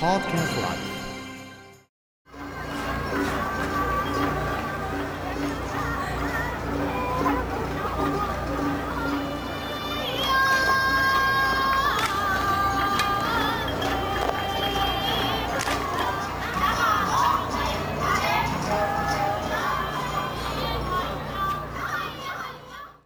Podcast Live.